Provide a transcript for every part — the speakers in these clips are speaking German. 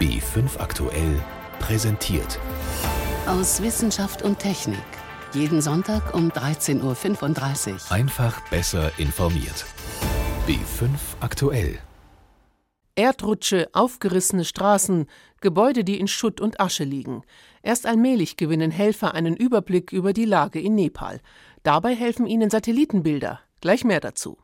B5 aktuell präsentiert. Aus Wissenschaft und Technik. Jeden Sonntag um 13.35 Uhr. Einfach besser informiert. B5 aktuell. Erdrutsche, aufgerissene Straßen, Gebäude, die in Schutt und Asche liegen. Erst allmählich gewinnen Helfer einen Überblick über die Lage in Nepal. Dabei helfen ihnen Satellitenbilder. Gleich mehr dazu.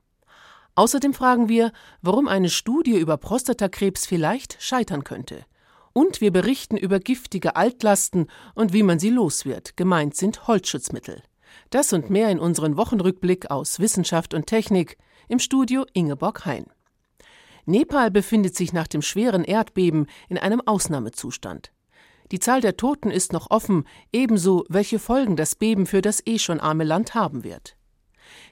Außerdem fragen wir, warum eine Studie über Prostatakrebs vielleicht scheitern könnte. Und wir berichten über giftige Altlasten und wie man sie los wird. Gemeint sind Holzschutzmittel. Das und mehr in unseren Wochenrückblick aus Wissenschaft und Technik im Studio Ingeborg Hein. Nepal befindet sich nach dem schweren Erdbeben in einem Ausnahmezustand. Die Zahl der Toten ist noch offen, ebenso welche Folgen das Beben für das eh schon arme Land haben wird.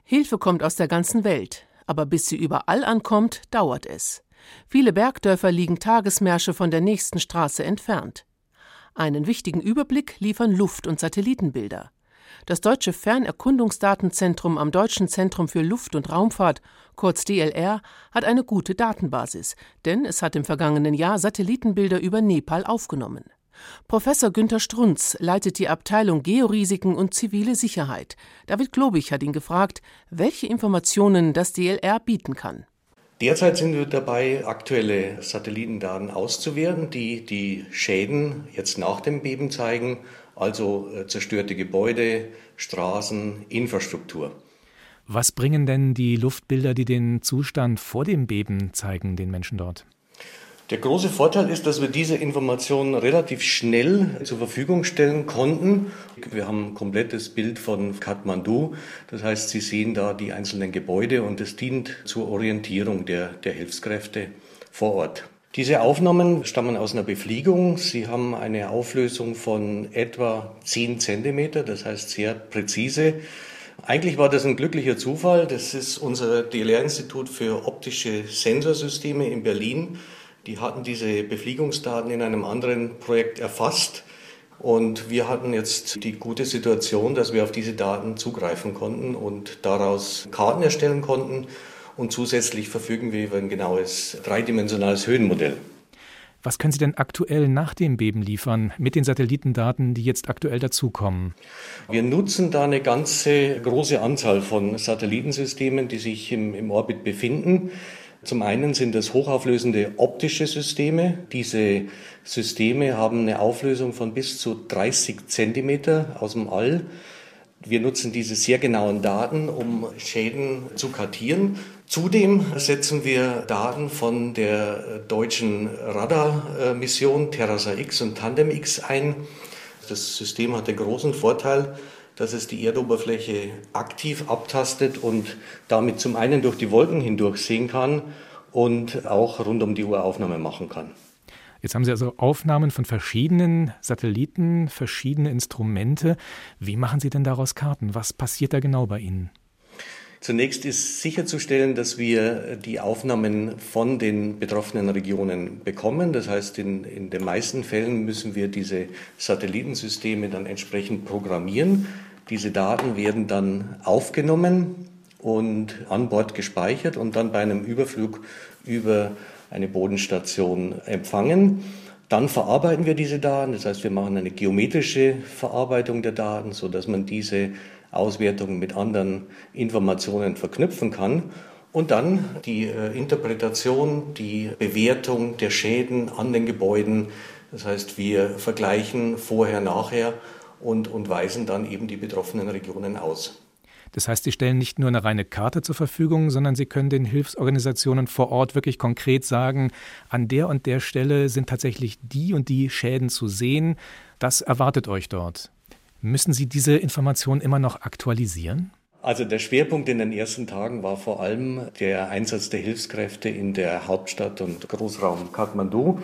Hilfe kommt aus der ganzen Welt, aber bis sie überall ankommt, dauert es. Viele Bergdörfer liegen Tagesmärsche von der nächsten Straße entfernt. Einen wichtigen Überblick liefern Luft- und Satellitenbilder. Das Deutsche Fernerkundungsdatenzentrum am Deutschen Zentrum für Luft- und Raumfahrt, kurz DLR, hat eine gute Datenbasis, denn es hat im vergangenen Jahr Satellitenbilder über Nepal aufgenommen. Professor Günter Strunz leitet die Abteilung Georisiken und zivile Sicherheit. David Globig hat ihn gefragt, welche Informationen das DLR bieten kann. Derzeit sind wir dabei, aktuelle Satellitendaten auszuwerten, die die Schäden jetzt nach dem Beben zeigen, also äh, zerstörte Gebäude, Straßen, Infrastruktur. Was bringen denn die Luftbilder, die den Zustand vor dem Beben zeigen, den Menschen dort? Der große Vorteil ist, dass wir diese Informationen relativ schnell zur Verfügung stellen konnten. Wir haben ein komplettes Bild von Kathmandu. Das heißt, Sie sehen da die einzelnen Gebäude und es dient zur Orientierung der, der Hilfskräfte vor Ort. Diese Aufnahmen stammen aus einer Befliegung. Sie haben eine Auflösung von etwa 10 Zentimeter, das heißt sehr präzise. Eigentlich war das ein glücklicher Zufall. Das ist unser DLR-Institut für optische Sensorsysteme in Berlin. Die hatten diese Befliegungsdaten in einem anderen Projekt erfasst. Und wir hatten jetzt die gute Situation, dass wir auf diese Daten zugreifen konnten und daraus Karten erstellen konnten. Und zusätzlich verfügen wir über ein genaues dreidimensionales Höhenmodell. Was können Sie denn aktuell nach dem Beben liefern mit den Satellitendaten, die jetzt aktuell dazukommen? Wir nutzen da eine ganze große Anzahl von Satellitensystemen, die sich im, im Orbit befinden. Zum einen sind es hochauflösende optische Systeme. Diese Systeme haben eine Auflösung von bis zu 30 Zentimeter aus dem All. Wir nutzen diese sehr genauen Daten, um Schäden zu kartieren. Zudem setzen wir Daten von der deutschen Radarmission Terrasa X und Tandem X ein. Das System hat den großen Vorteil, dass es die Erdoberfläche aktiv abtastet und damit zum einen durch die Wolken hindurch sehen kann und auch rund um die Uhr Aufnahme machen kann. Jetzt haben Sie also Aufnahmen von verschiedenen Satelliten, verschiedene Instrumente. Wie machen Sie denn daraus Karten? Was passiert da genau bei Ihnen? Zunächst ist sicherzustellen, dass wir die Aufnahmen von den betroffenen Regionen bekommen. Das heißt, in, in den meisten Fällen müssen wir diese Satellitensysteme dann entsprechend programmieren. Diese Daten werden dann aufgenommen und an Bord gespeichert und dann bei einem Überflug über eine Bodenstation empfangen. Dann verarbeiten wir diese Daten, das heißt, wir machen eine geometrische Verarbeitung der Daten, so dass man diese Auswertungen mit anderen Informationen verknüpfen kann. Und dann die äh, Interpretation, die Bewertung der Schäden an den Gebäuden. Das heißt, wir vergleichen vorher, nachher und, und weisen dann eben die betroffenen Regionen aus. Das heißt, Sie stellen nicht nur eine reine Karte zur Verfügung, sondern Sie können den Hilfsorganisationen vor Ort wirklich konkret sagen, an der und der Stelle sind tatsächlich die und die Schäden zu sehen. Das erwartet euch dort. Müssen Sie diese Informationen immer noch aktualisieren? Also der Schwerpunkt in den ersten Tagen war vor allem der Einsatz der Hilfskräfte in der Hauptstadt und Großraum Kathmandu.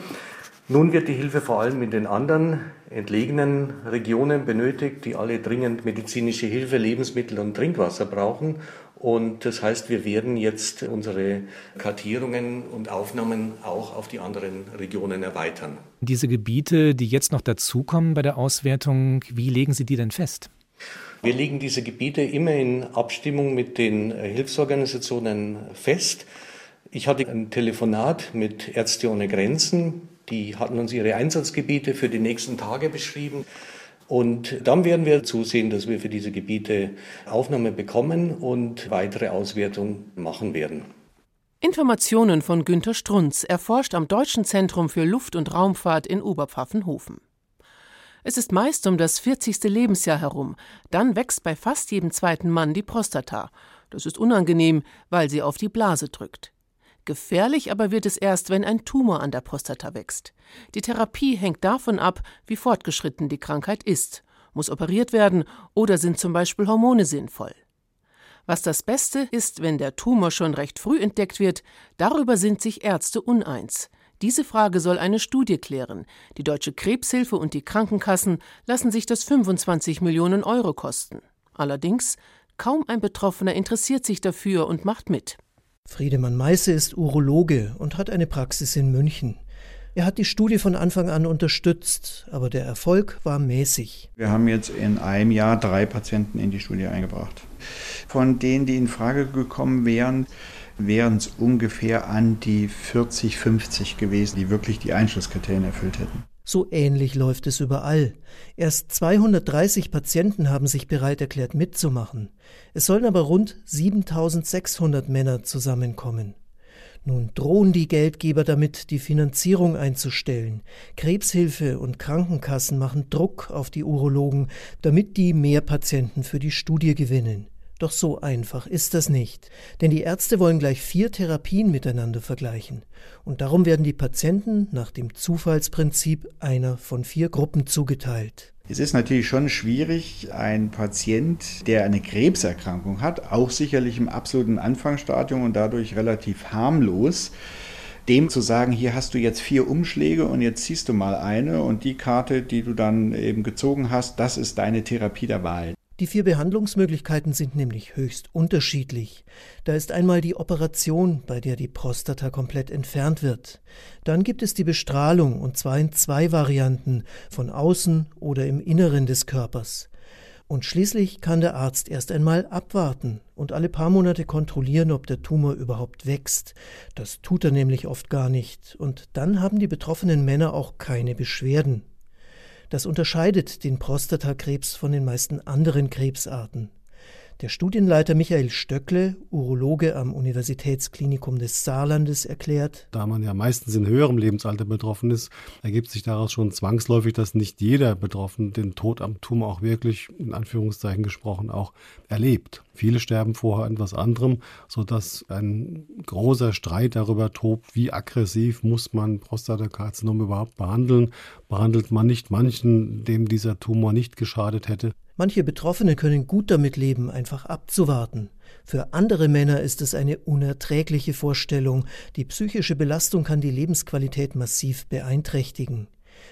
Nun wird die Hilfe vor allem in den anderen entlegenen Regionen benötigt, die alle dringend medizinische Hilfe, Lebensmittel und Trinkwasser brauchen. Und das heißt, wir werden jetzt unsere Kartierungen und Aufnahmen auch auf die anderen Regionen erweitern. Diese Gebiete, die jetzt noch dazukommen bei der Auswertung, wie legen Sie die denn fest? Wir legen diese Gebiete immer in Abstimmung mit den Hilfsorganisationen fest. Ich hatte ein Telefonat mit Ärzte ohne Grenzen Die hatten uns ihre Einsatzgebiete für die nächsten Tage beschrieben. Und dann werden wir zusehen, dass wir für diese Gebiete Aufnahme bekommen und weitere Auswertungen machen werden. Informationen von Günter Strunz, erforscht am Deutschen Zentrum für Luft- und Raumfahrt in Oberpfaffenhofen. Es ist meist um das 40. Lebensjahr herum. Dann wächst bei fast jedem zweiten Mann die Prostata. Das ist unangenehm, weil sie auf die Blase drückt. Gefährlich aber wird es erst, wenn ein Tumor an der Prostata wächst. Die Therapie hängt davon ab, wie fortgeschritten die Krankheit ist. Muss operiert werden oder sind zum Beispiel Hormone sinnvoll. Was das Beste ist, wenn der Tumor schon recht früh entdeckt wird, darüber sind sich Ärzte uneins. Diese Frage soll eine Studie klären. Die Deutsche Krebshilfe und die Krankenkassen lassen sich das 25 Millionen Euro kosten. Allerdings, kaum ein Betroffener interessiert sich dafür und macht mit. Friedemann Meisse ist Urologe und hat eine Praxis in München. Er hat die Studie von Anfang an unterstützt, aber der Erfolg war mäßig. Wir haben jetzt in einem Jahr drei Patienten in die Studie eingebracht. Von denen, die in Frage gekommen wären, wären es ungefähr an die 40, 50 gewesen, die wirklich die Einschlusskriterien erfüllt hätten. So ähnlich läuft es überall. Erst 230 Patienten haben sich bereit erklärt mitzumachen. Es sollen aber rund 7600 Männer zusammenkommen. Nun drohen die Geldgeber damit, die Finanzierung einzustellen. Krebshilfe und Krankenkassen machen Druck auf die Urologen, damit die mehr Patienten für die Studie gewinnen. Doch so einfach ist das nicht, denn die Ärzte wollen gleich vier Therapien miteinander vergleichen. Und darum werden die Patienten nach dem Zufallsprinzip einer von vier Gruppen zugeteilt. Es ist natürlich schon schwierig, ein Patient, der eine Krebserkrankung hat, auch sicherlich im absoluten Anfangsstadium und dadurch relativ harmlos, dem zu sagen, hier hast du jetzt vier Umschläge und jetzt ziehst du mal eine und die Karte, die du dann eben gezogen hast, das ist deine Therapie der Wahl. Die vier Behandlungsmöglichkeiten sind nämlich höchst unterschiedlich. Da ist einmal die Operation, bei der die Prostata komplett entfernt wird. Dann gibt es die Bestrahlung, und zwar in zwei Varianten, von außen oder im Inneren des Körpers. Und schließlich kann der Arzt erst einmal abwarten und alle paar Monate kontrollieren, ob der Tumor überhaupt wächst. Das tut er nämlich oft gar nicht, und dann haben die betroffenen Männer auch keine Beschwerden. Das unterscheidet den Prostatakrebs von den meisten anderen Krebsarten. Der Studienleiter Michael Stöckle, Urologe am Universitätsklinikum des Saarlandes, erklärt, Da man ja meistens in höherem Lebensalter betroffen ist, ergibt sich daraus schon zwangsläufig, dass nicht jeder Betroffene den Tod am Tumor auch wirklich, in Anführungszeichen gesprochen, auch erlebt. Viele sterben vorher an etwas anderem, sodass ein großer Streit darüber tobt, wie aggressiv muss man Prostatakarzinom überhaupt behandeln. Behandelt man nicht manchen, dem dieser Tumor nicht geschadet hätte. Manche Betroffene können gut damit leben, einfach abzuwarten. Für andere Männer ist es eine unerträgliche Vorstellung. Die psychische Belastung kann die Lebensqualität massiv beeinträchtigen.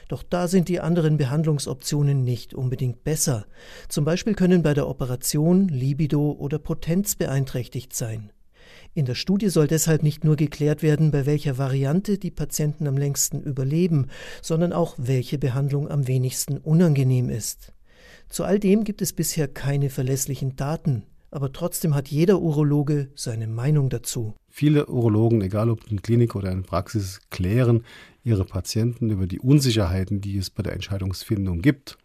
Doch da sind die anderen Behandlungsoptionen nicht unbedingt besser. Zum Beispiel können bei der Operation Libido oder Potenz beeinträchtigt sein. In der Studie soll deshalb nicht nur geklärt werden, bei welcher Variante die Patienten am längsten überleben, sondern auch, welche Behandlung am wenigsten unangenehm ist. Zu all dem gibt es bisher keine verlässlichen Daten, aber trotzdem hat jeder Urologe seine Meinung dazu. Viele Urologen, egal ob in Klinik oder in Praxis, klären ihre Patienten über die Unsicherheiten, die es bei der Entscheidungsfindung gibt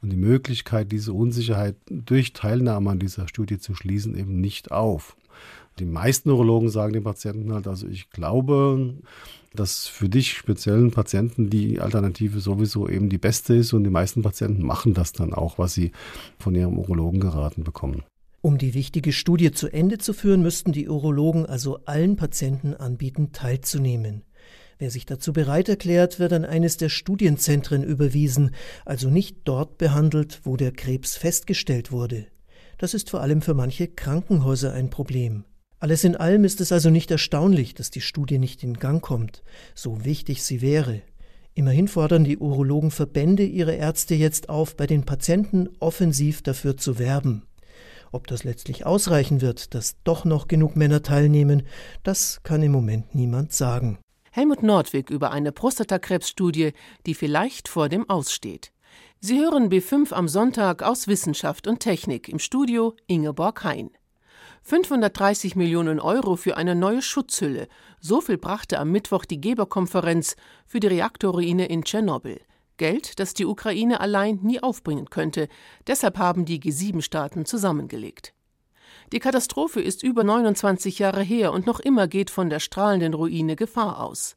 und die Möglichkeit, diese Unsicherheit durch Teilnahme an dieser Studie zu schließen, eben nicht auf. Die meisten Urologen sagen den Patienten halt, also ich glaube, dass für dich speziellen Patienten die Alternative sowieso eben die beste ist und die meisten Patienten machen das dann auch, was sie von ihrem Urologen geraten bekommen. Um die wichtige Studie zu Ende zu führen, müssten die Urologen also allen Patienten anbieten, teilzunehmen. Wer sich dazu bereit erklärt, wird an eines der Studienzentren überwiesen, also nicht dort behandelt, wo der Krebs festgestellt wurde. Das ist vor allem für manche Krankenhäuser ein Problem. Alles in allem ist es also nicht erstaunlich, dass die Studie nicht in Gang kommt, so wichtig sie wäre. Immerhin fordern die Urologenverbände ihre Ärzte jetzt auf, bei den Patienten offensiv dafür zu werben. Ob das letztlich ausreichen wird, dass doch noch genug Männer teilnehmen, das kann im Moment niemand sagen. Helmut Nordwig über eine Prostatakrebsstudie, die vielleicht vor dem Aussteht. Sie hören B5 am Sonntag aus Wissenschaft und Technik im Studio Ingeborg Hein. 530 Millionen Euro für eine neue Schutzhülle. So viel brachte am Mittwoch die Geberkonferenz für die Reaktorruine in Tschernobyl. Geld, das die Ukraine allein nie aufbringen könnte. Deshalb haben die G7-Staaten zusammengelegt. Die Katastrophe ist über 29 Jahre her und noch immer geht von der strahlenden Ruine Gefahr aus.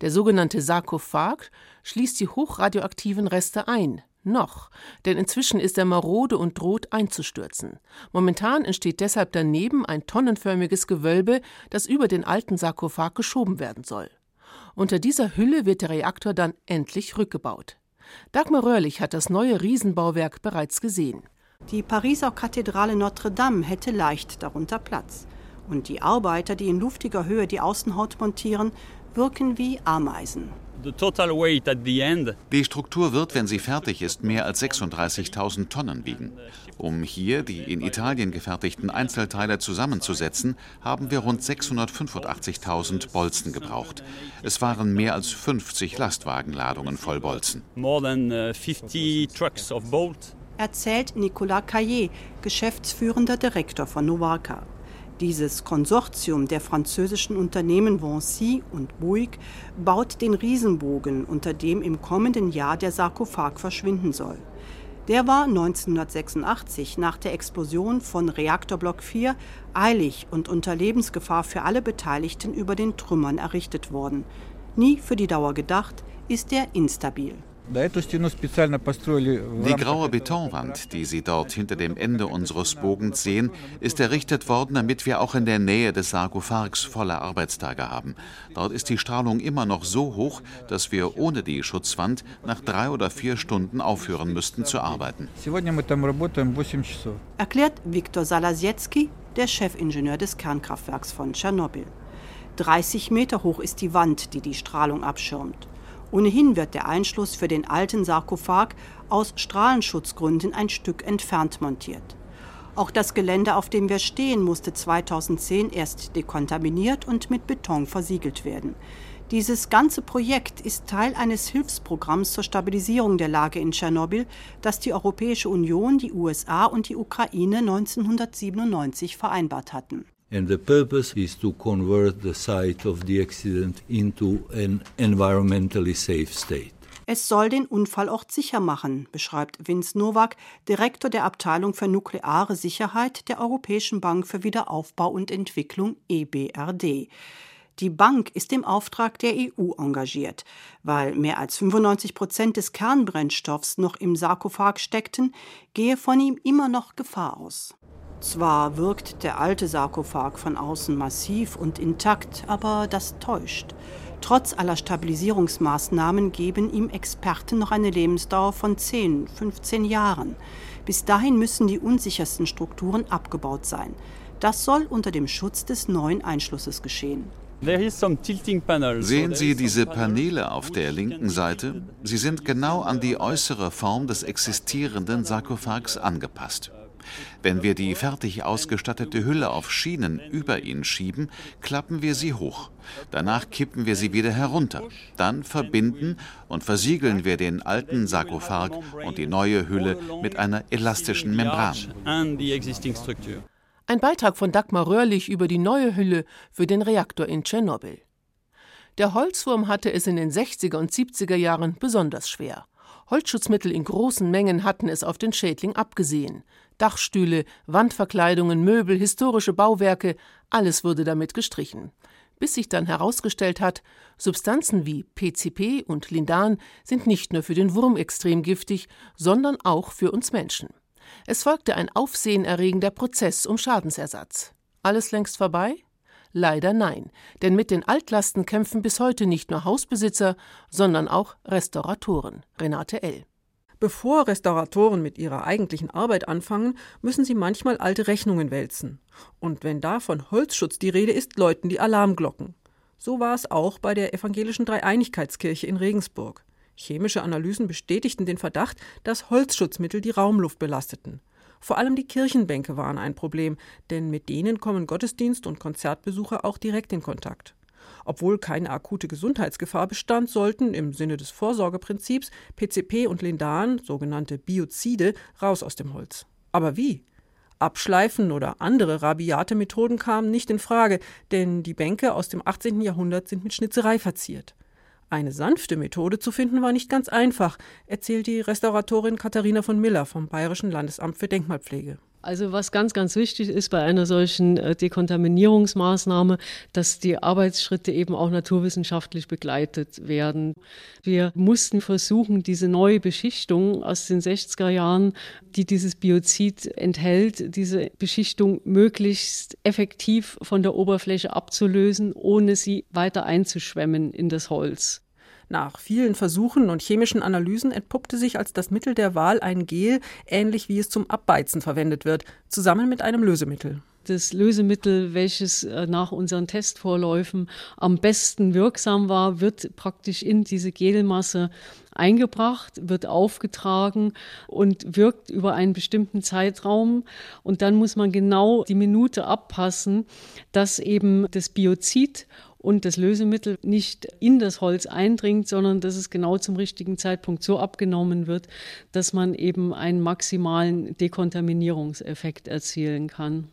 Der sogenannte Sarkophag schließt die hochradioaktiven Reste ein. Noch, denn inzwischen ist er marode und droht einzustürzen. Momentan entsteht deshalb daneben ein tonnenförmiges Gewölbe, das über den alten Sarkophag geschoben werden soll. Unter dieser Hülle wird der Reaktor dann endlich rückgebaut. Dagmar Röhrlich hat das neue Riesenbauwerk bereits gesehen. Die Pariser Kathedrale Notre Dame hätte leicht darunter Platz. Und die Arbeiter, die in luftiger Höhe die Außenhaut montieren, wirken wie Ameisen. Die Struktur wird, wenn sie fertig ist, mehr als 36.000 Tonnen wiegen. Um hier die in Italien gefertigten Einzelteile zusammenzusetzen, haben wir rund 685.000 Bolzen gebraucht. Es waren mehr als 50 Lastwagenladungen voll Bolzen. Uh, Erzählt Nicolas Caillé, geschäftsführender Direktor von Novarka. Dieses Konsortium der französischen Unternehmen Vinci und Bouygues baut den Riesenbogen, unter dem im kommenden Jahr der Sarkophag verschwinden soll. Der war 1986 nach der Explosion von Reaktorblock 4 eilig und unter Lebensgefahr für alle Beteiligten über den Trümmern errichtet worden. Nie für die Dauer gedacht, ist er instabil. Die graue Betonwand, die Sie dort hinter dem Ende unseres Bogens sehen, ist errichtet worden, damit wir auch in der Nähe des Sarkophags volle Arbeitstage haben. Dort ist die Strahlung immer noch so hoch, dass wir ohne die Schutzwand nach drei oder vier Stunden aufhören müssten zu arbeiten. Erklärt Viktor Salasiecki, der Chefingenieur des Kernkraftwerks von Tschernobyl. 30 Meter hoch ist die Wand, die die Strahlung abschirmt. Ohnehin wird der Einschluss für den alten Sarkophag aus Strahlenschutzgründen ein Stück entfernt montiert. Auch das Gelände, auf dem wir stehen, musste 2010 erst dekontaminiert und mit Beton versiegelt werden. Dieses ganze Projekt ist Teil eines Hilfsprogramms zur Stabilisierung der Lage in Tschernobyl, das die Europäische Union, die USA und die Ukraine 1997 vereinbart hatten and the purpose is to convert the site of the accident into an environmentally safe state. Es soll den Unfallort sicher machen, beschreibt Vince Nowak, Direktor der Abteilung für nukleare Sicherheit der Europäischen Bank für Wiederaufbau und Entwicklung EBRD. Die Bank ist im Auftrag der EU engagiert. Weil mehr als 95 Prozent des Kernbrennstoffs noch im Sarkophag steckten, gehe von ihm immer noch Gefahr aus. Zwar wirkt der alte Sarkophag von außen massiv und intakt, aber das täuscht. Trotz aller Stabilisierungsmaßnahmen geben ihm Experten noch eine Lebensdauer von 10, 15 Jahren. Bis dahin müssen die unsichersten Strukturen abgebaut sein. Das soll unter dem Schutz des neuen Einschlusses geschehen. Sehen Sie diese Paneele auf der linken Seite? Sie sind genau an die äußere Form des existierenden Sarkophags angepasst. Wenn wir die fertig ausgestattete Hülle auf Schienen über ihn schieben, klappen wir sie hoch. Danach kippen wir sie wieder herunter. Dann verbinden und versiegeln wir den alten Sarkophag und die neue Hülle mit einer elastischen Membran. Ein Beitrag von Dagmar Röhrlich über die neue Hülle für den Reaktor in Tschernobyl. Der Holzwurm hatte es in den 60er und 70er Jahren besonders schwer. Holzschutzmittel in großen Mengen hatten es auf den Schädling abgesehen. Dachstühle, Wandverkleidungen, Möbel, historische Bauwerke, alles wurde damit gestrichen. Bis sich dann herausgestellt hat, Substanzen wie PCP und Lindan sind nicht nur für den Wurm extrem giftig, sondern auch für uns Menschen. Es folgte ein aufsehenerregender Prozess um Schadensersatz. Alles längst vorbei? Leider nein, denn mit den Altlasten kämpfen bis heute nicht nur Hausbesitzer, sondern auch Restauratoren. Renate L. Bevor Restauratoren mit ihrer eigentlichen Arbeit anfangen, müssen sie manchmal alte Rechnungen wälzen. Und wenn da von Holzschutz die Rede ist, läuten die Alarmglocken. So war es auch bei der evangelischen Dreieinigkeitskirche in Regensburg. Chemische Analysen bestätigten den Verdacht, dass Holzschutzmittel die Raumluft belasteten. Vor allem die Kirchenbänke waren ein Problem, denn mit denen kommen Gottesdienst- und Konzertbesucher auch direkt in Kontakt. Obwohl keine akute Gesundheitsgefahr bestand, sollten im Sinne des Vorsorgeprinzips PCP und Lindan, sogenannte Biozide, raus aus dem Holz. Aber wie? Abschleifen oder andere rabiate Methoden kamen nicht in Frage, denn die Bänke aus dem 18. Jahrhundert sind mit Schnitzerei verziert. Eine sanfte Methode zu finden war nicht ganz einfach, erzählt die Restauratorin Katharina von Miller vom Bayerischen Landesamt für Denkmalpflege. Also was ganz, ganz wichtig ist bei einer solchen äh, Dekontaminierungsmaßnahme, dass die Arbeitsschritte eben auch naturwissenschaftlich begleitet werden. Wir mussten versuchen, diese neue Beschichtung aus den 60er Jahren, die dieses Biozid enthält, diese Beschichtung möglichst effektiv von der Oberfläche abzulösen, ohne sie weiter einzuschwemmen in das Holz. Nach vielen Versuchen und chemischen Analysen entpuppte sich als das Mittel der Wahl ein Gel, ähnlich wie es zum Abbeizen verwendet wird, zusammen mit einem Lösemittel das Lösemittel, welches äh, nach unseren Testvorläufen am besten wirksam war, wird praktisch in diese Gelmasse eingebracht, wird aufgetragen und wirkt über einen bestimmten Zeitraum. Und dann muss man genau die Minute abpassen, dass eben das Biozid und das Lösemittel nicht in das Holz eindringt, sondern dass es genau zum richtigen Zeitpunkt so abgenommen wird, dass man eben einen maximalen Dekontaminierungseffekt erzielen kann.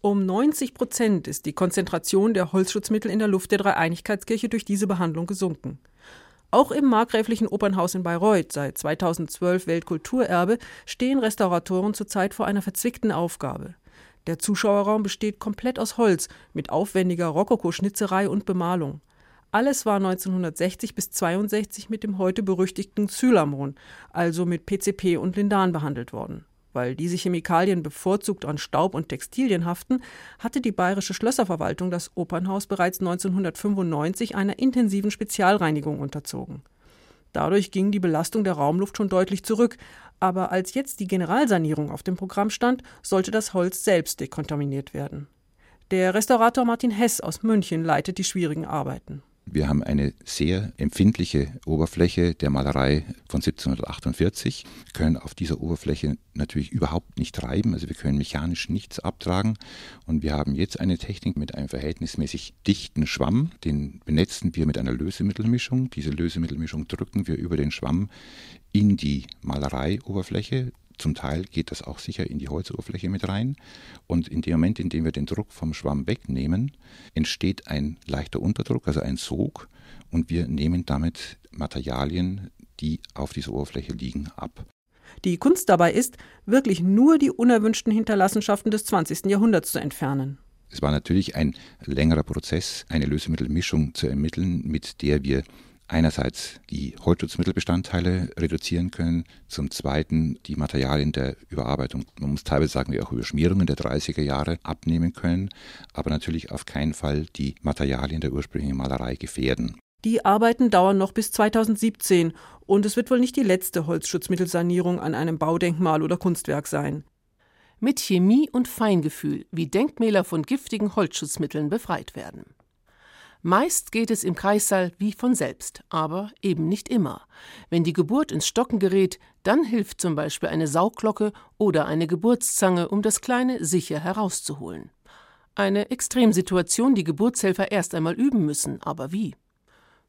Um 90 Prozent ist die Konzentration der Holzschutzmittel in der Luft der Dreieinigkeitskirche durch diese Behandlung gesunken. Auch im markgräflichen Opernhaus in Bayreuth, seit 2012 Weltkulturerbe, stehen Restauratoren zurzeit vor einer verzwickten Aufgabe. Der Zuschauerraum besteht komplett aus Holz mit aufwendiger Rokoko-Schnitzerei und Bemalung. Alles war 1960 bis 62 mit dem heute berüchtigten Xylamon, also mit PCP und Lindan behandelt worden. Weil diese Chemikalien bevorzugt an Staub und Textilien haften, hatte die bayerische Schlösserverwaltung das Opernhaus bereits 1995 einer intensiven Spezialreinigung unterzogen. Dadurch ging die Belastung der Raumluft schon deutlich zurück, aber als jetzt die Generalsanierung auf dem Programm stand, sollte das Holz selbst dekontaminiert werden. Der Restaurator Martin Hess aus München leitet die schwierigen Arbeiten. Wir haben eine sehr empfindliche Oberfläche der Malerei von 1748, können auf dieser Oberfläche natürlich überhaupt nicht reiben, also wir können mechanisch nichts abtragen. Und wir haben jetzt eine Technik mit einem verhältnismäßig dichten Schwamm, den benetzen wir mit einer Lösemittelmischung. Diese Lösemittelmischung drücken wir über den Schwamm in die Malereioberfläche, zum Teil geht das auch sicher in die Holzoberfläche mit rein. Und in dem Moment, in dem wir den Druck vom Schwamm wegnehmen, entsteht ein leichter Unterdruck, also ein Sog. Und wir nehmen damit Materialien, die auf dieser Oberfläche liegen, ab. Die Kunst dabei ist, wirklich nur die unerwünschten Hinterlassenschaften des 20. Jahrhunderts zu entfernen. Es war natürlich ein längerer Prozess, eine Lösemittelmischung zu ermitteln, mit der wir einerseits die Holzschutzmittelbestandteile reduzieren können, zum Zweiten die Materialien der Überarbeitung, man muss teilweise sagen, wir auch Überschmierungen der 30er Jahre abnehmen können, aber natürlich auf keinen Fall die Materialien der ursprünglichen Malerei gefährden. Die Arbeiten dauern noch bis 2017 und es wird wohl nicht die letzte Holzschutzmittelsanierung an einem Baudenkmal oder Kunstwerk sein. Mit Chemie und Feingefühl, wie Denkmäler von giftigen Holzschutzmitteln befreit werden. Meist geht es im Kreissaal wie von selbst, aber eben nicht immer. Wenn die Geburt ins Stocken gerät, dann hilft zum Beispiel eine Saugglocke oder eine Geburtszange, um das Kleine sicher herauszuholen. Eine Extremsituation, die Geburtshelfer erst einmal üben müssen, aber wie?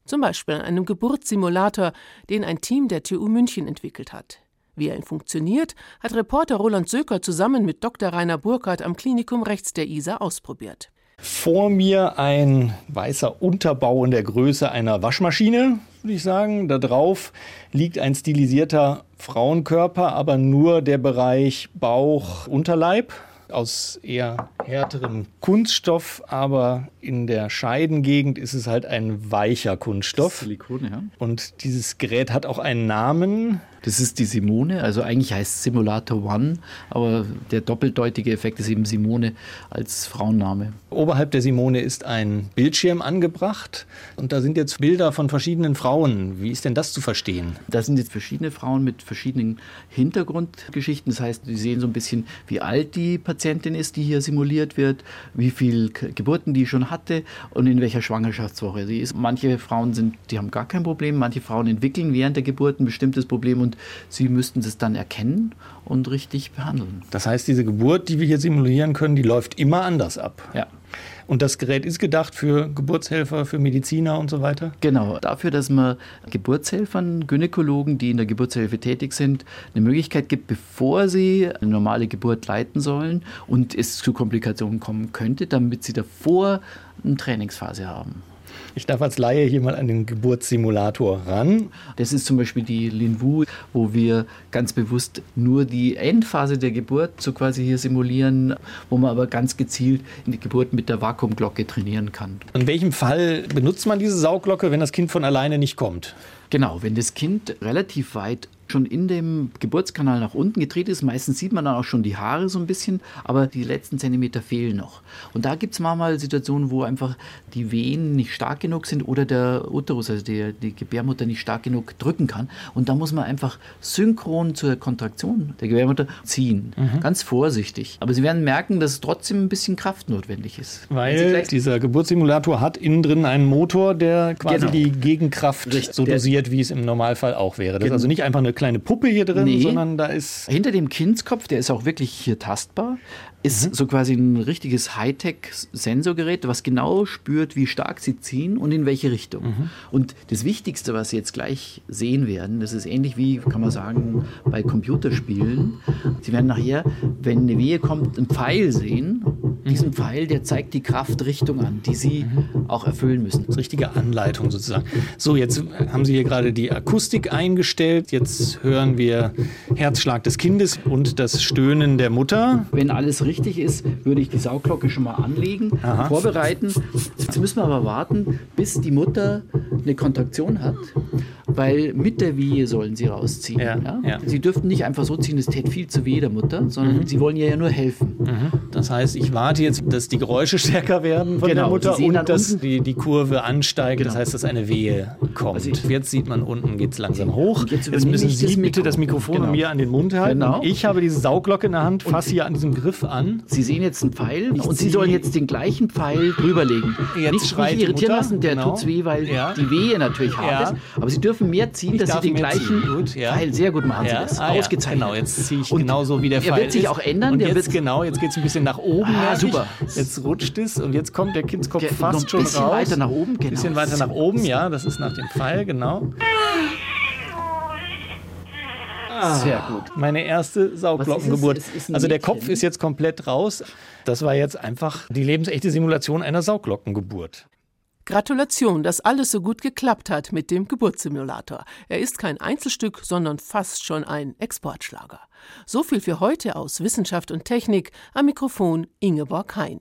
Zum Beispiel an einem Geburtssimulator, den ein Team der TU München entwickelt hat. Wie er funktioniert, hat Reporter Roland Söker zusammen mit Dr. Rainer Burkhardt am Klinikum rechts der ISA ausprobiert. Vor mir ein weißer Unterbau in der Größe einer Waschmaschine, würde ich sagen. Da drauf liegt ein stilisierter Frauenkörper, aber nur der Bereich Bauch, Unterleib aus eher härterem Kunststoff, aber in der Scheidengegend ist es halt ein weicher Kunststoff. Silikone, ja. Und dieses Gerät hat auch einen Namen. Das ist die Simone, also eigentlich heißt es Simulator One, aber der doppeldeutige Effekt ist eben Simone als Frauenname. Oberhalb der Simone ist ein Bildschirm angebracht und da sind jetzt Bilder von verschiedenen Frauen. Wie ist denn das zu verstehen? Das sind jetzt verschiedene Frauen mit verschiedenen Hintergrundgeschichten. Das heißt, Sie sehen so ein bisschen, wie alt die Patientin ist, die hier simuliert wird, wie viele Geburten die schon hatte und in welcher Schwangerschaftswoche sie ist. Manche Frauen sind, die haben gar kein Problem, manche Frauen entwickeln während der Geburt ein bestimmtes Problem und sie müssten das dann erkennen und richtig behandeln. Das heißt, diese Geburt, die wir hier simulieren können, die läuft immer anders ab. Ja. Und das Gerät ist gedacht für Geburtshelfer, für Mediziner und so weiter? Genau, dafür, dass man Geburtshelfern, Gynäkologen, die in der Geburtshilfe tätig sind, eine Möglichkeit gibt, bevor sie eine normale Geburt leiten sollen und es zu Komplikationen kommen könnte, damit sie davor eine Trainingsphase haben. Ich darf als Laie hier mal an den Geburtssimulator ran. Das ist zum Beispiel die Linwu, wo wir ganz bewusst nur die Endphase der Geburt so quasi hier simulieren, wo man aber ganz gezielt in die Geburt mit der Vakuumglocke trainieren kann. In welchem Fall benutzt man diese Sauglocke, wenn das Kind von alleine nicht kommt? Genau, wenn das Kind relativ weit schon in dem Geburtskanal nach unten gedreht ist. Meistens sieht man dann auch schon die Haare so ein bisschen, aber die letzten Zentimeter fehlen noch. Und da gibt es manchmal Situationen, wo einfach die Wehen nicht stark genug sind oder der Uterus, also die, die Gebärmutter, nicht stark genug drücken kann. Und da muss man einfach synchron zur Kontraktion der Gebärmutter ziehen. Mhm. Ganz vorsichtig. Aber Sie werden merken, dass trotzdem ein bisschen Kraft notwendig ist. Weil dieser Geburtssimulator hat innen drin einen Motor, der quasi genau. die Gegenkraft Richtig. so dosiert, wie es im Normalfall auch wäre. Das ist genau. also nicht einfach eine kleine Puppe hier drin, nee. sondern da ist. Hinter dem Kindskopf, der ist auch wirklich hier tastbar, ist mhm. so quasi ein richtiges Hightech-Sensorgerät, was genau spürt, wie stark sie ziehen und in welche Richtung. Mhm. Und das Wichtigste, was Sie jetzt gleich sehen werden, das ist ähnlich wie, kann man sagen, bei Computerspielen. Sie werden nachher, wenn eine Wehe kommt, einen Pfeil sehen. Mhm. Diesen Pfeil, der zeigt die Kraftrichtung an, die Sie mhm. auch erfüllen müssen. Das richtige Anleitung sozusagen. So, jetzt haben Sie hier gerade die Akustik eingestellt. Jetzt hören wir Herzschlag des Kindes und das Stöhnen der Mutter. Wenn alles richtig richtig ist, würde ich die Sauglocke schon mal anlegen, Aha. vorbereiten. Jetzt müssen wir aber warten, bis die Mutter eine Kontraktion hat, weil mit der Wehe sollen sie rausziehen. Ja, ja? Ja. Sie dürften nicht einfach so ziehen, das täte viel zu weh der Mutter, sondern mhm. sie wollen ihr ja nur helfen. Mhm. Das heißt, ich warte jetzt, dass die Geräusche stärker werden von genau, der Mutter und dass die, die Kurve ansteigt. Genau. Das heißt, dass eine Wehe kommt. Also jetzt sieht man unten, geht es langsam hoch. Jetzt, jetzt, müssen Sie bitte das Mikrofon genau. mir an den Mund halten. Genau. Ich habe diese Sauglocke in der Hand, fasse hier an diesem Griff an. Sie sehen jetzt einen Pfeil ich und Sie sollen jetzt den gleichen Pfeil drüberlegen. Jetzt nicht, nicht irritieren lassen, der genau. tut weh, weil die Wehe natürlich hart ist. Aber Sie dürfen mehr ziehen, ich dass Sie den gleichen gut, ja. Pfeil, sehr gut machen Sie das, ah, ausgezeichnet. Genau, jetzt ziehe ich und genauso wie der Pfeil Er wird sich auch ändern. Und jetzt genau, jetzt geht es ein bisschen nach oben. Ah, super. Jetzt rutscht es und jetzt kommt der Kindskopf der, fast schon raus. Ein bisschen weiter nach oben, genau. Ein bisschen weiter nach oben, ja, das ist nach dem Pfeil, genau. Ah. Sehr gut. Meine erste Sauglockengeburt. Also der Kopf ist jetzt komplett raus. Das war jetzt einfach die lebensechte Simulation einer Sauglockengeburt. Gratulation, dass alles so gut geklappt hat mit dem Geburtssimulator. Er ist kein Einzelstück, sondern fast schon ein Exportschlager. So viel für heute aus Wissenschaft und Technik. Am Mikrofon Ingeborg Hein.